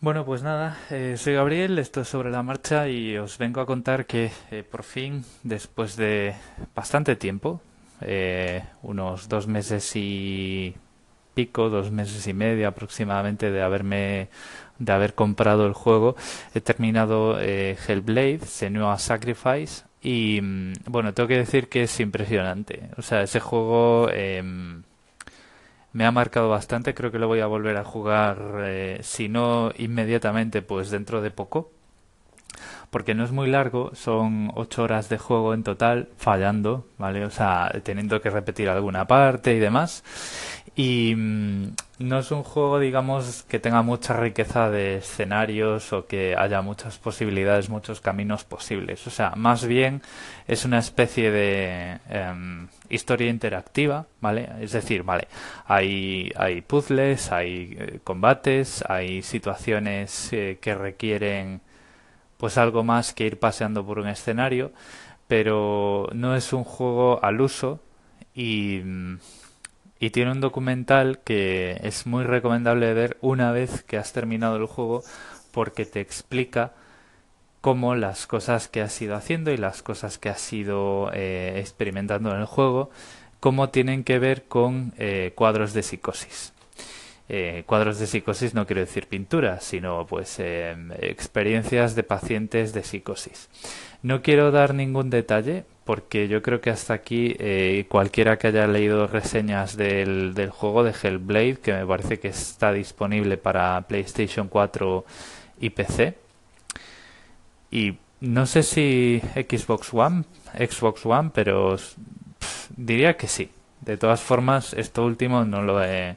Bueno, pues nada, eh, soy Gabriel, esto es sobre la marcha y os vengo a contar que eh, por fin, después de bastante tiempo, eh, unos dos meses y pico, dos meses y medio aproximadamente de haberme de haber comprado el juego, he terminado Hellblade, Senua Sacrifice y mm, bueno, tengo que decir que es impresionante. O sea, ese juego em, me ha marcado bastante. Creo que lo voy a volver a jugar, eh, si no inmediatamente, pues dentro de poco. Porque no es muy largo, son ocho horas de juego en total, fallando, ¿vale? O sea, teniendo que repetir alguna parte y demás. Y mm, no es un juego, digamos, que tenga mucha riqueza de escenarios o que haya muchas posibilidades, muchos caminos posibles. O sea, más bien es una especie de em, historia interactiva, ¿vale? Es decir, vale, hay, hay puzzles, hay eh, combates, hay situaciones eh, que requieren pues algo más que ir paseando por un escenario, pero no es un juego al uso y mm, y tiene un documental que es muy recomendable ver una vez que has terminado el juego porque te explica cómo las cosas que has ido haciendo y las cosas que has ido eh, experimentando en el juego, cómo tienen que ver con eh, cuadros de psicosis. Eh, cuadros de psicosis no quiero decir pinturas, sino pues experiencias de pacientes de psicosis. No quiero dar ningún detalle porque yo creo que hasta aquí eh, cualquiera que haya leído reseñas del, del, juego de Hellblade, que me parece que está disponible para PlayStation 4 y PC, y no sé si Xbox One, Xbox One, pero diría que sí. De todas formas, esto último no lo he,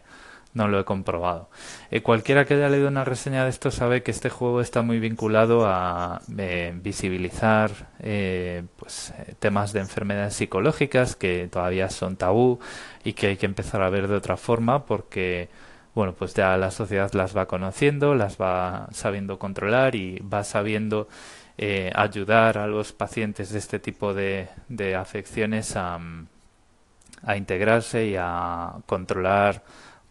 no lo he comprobado. Eh, cualquiera que haya leído una reseña de esto sabe que este juego está muy vinculado a eh, visibilizar eh, pues, temas de enfermedades psicológicas que todavía son tabú y que hay que empezar a ver de otra forma porque bueno pues ya la sociedad las va conociendo, las va sabiendo controlar y va sabiendo ayudar a los pacientes de este tipo de, de afecciones a, a integrarse y a controlar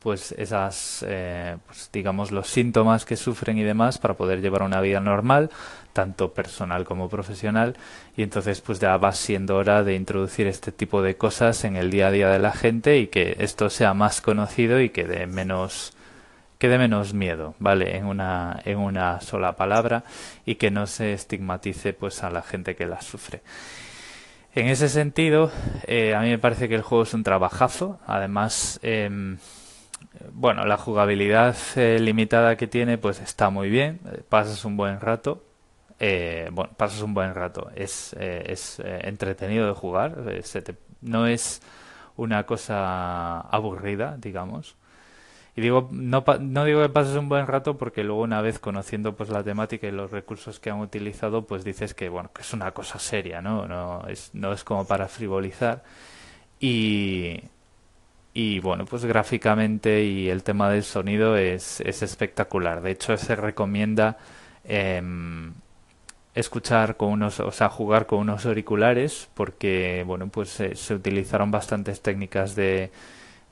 pues esas eh, pues digamos los síntomas que sufren y demás para poder llevar una vida normal tanto personal como profesional. Y entonces pues ya va siendo hora de introducir este tipo de cosas en el día a día de la gente y que esto sea más conocido y que dé menos que dé menos miedo vale en una en una sola palabra y que no se estigmatice pues a la gente que la sufre. En ese sentido eh, a mí me parece que el juego es un trabajazo. Además eh, bueno, la jugabilidad eh, limitada que tiene, pues está muy bien. Eh, pasas un buen rato. Eh, bueno, pasas un buen rato. Es, es entretenido de jugar. no es una cosa aburrida, digamos. Y digo, no, no digo que pases un buen rato porque luego una vez conociendo pues la temática y los recursos que han utilizado, pues dices que bueno, que es una cosa seria, ¿no? No es, no es como para frivolizar. Y, y bueno, pues gráficamente y el tema del sonido es, es espectacular. De hecho, se recomienda em, escuchar con unos, o sea, jugar con unos auriculares porque, bueno, pues se utilizaron bastantes técnicas de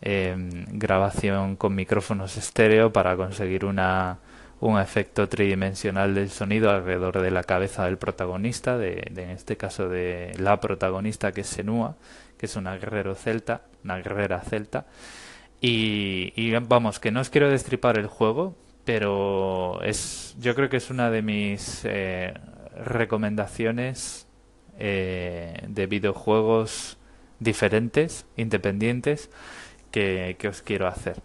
em, grabación con micrófonos estéreo para conseguir una, un efecto tridimensional del sonido alrededor de la cabeza del protagonista, de, en este caso de la protagonista que es Senua que es una guerrero celta, una guerrera celta. Y, vamos, que no os quiero destripar el juego, pero es, yo creo que es una de mis eh, recomendaciones eh, de videojuegos diferentes, independientes, que os quiero hacer.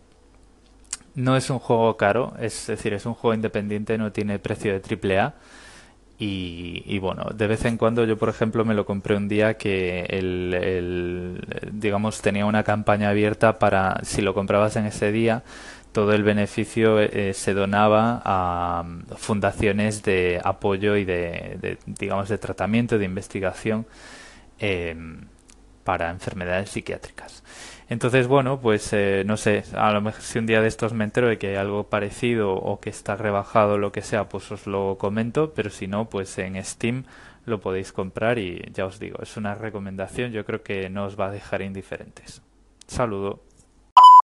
No es un juego caro, es decir, es un juego independiente, no tiene precio de triple A. Y, bueno, de vez en cuando yo, por ejemplo, me lo compré un día que el, digamos, tenía una campaña abierta para, si lo comprabas en ese día, todo el beneficio eh, se donaba a mm, fundaciones de apoyo y de, digamos, de tratamiento, de investigación eh, para enfermedades psiquiátricas. Entonces, bueno, pues eh, no sé, a lo mejor si un día de estos me entero de que hay algo parecido o que está rebajado lo que sea, pues os lo comento, pero si no, pues en Steam lo podéis comprar y ya os digo, es una recomendación, yo creo que no os va a dejar indiferentes. Saludo.